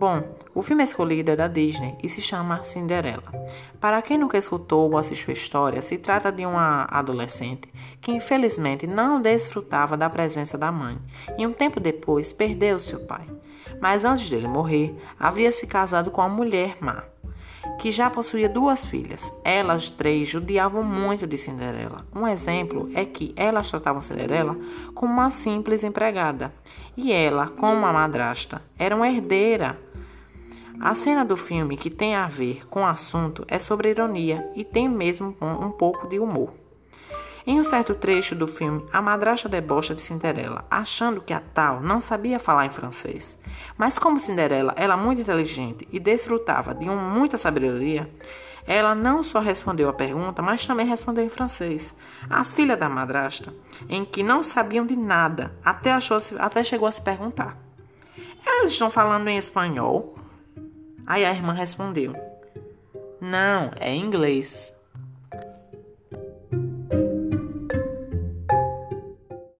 Bom, o filme escolhido é da Disney e se chama Cinderela. Para quem nunca escutou ou assistiu a história, se trata de uma adolescente que infelizmente não desfrutava da presença da mãe e um tempo depois perdeu seu pai. Mas antes dele morrer, havia se casado com uma mulher má que já possuía duas filhas. Elas três judiavam muito de Cinderela. Um exemplo é que elas tratavam Cinderela como uma simples empregada e ela, como uma madrasta, era uma herdeira. A cena do filme que tem a ver com o assunto é sobre ironia e tem mesmo um pouco de humor. Em um certo trecho do filme, a madrasta debocha de Cinderela, achando que a tal não sabia falar em francês. Mas como Cinderela era muito inteligente e desfrutava de muita sabedoria, ela não só respondeu a pergunta, mas também respondeu em francês. As filhas da madrasta, em que não sabiam de nada, até, achou até chegou a se perguntar: Elas estão falando em espanhol? Aí a irmã respondeu: Não, é inglês.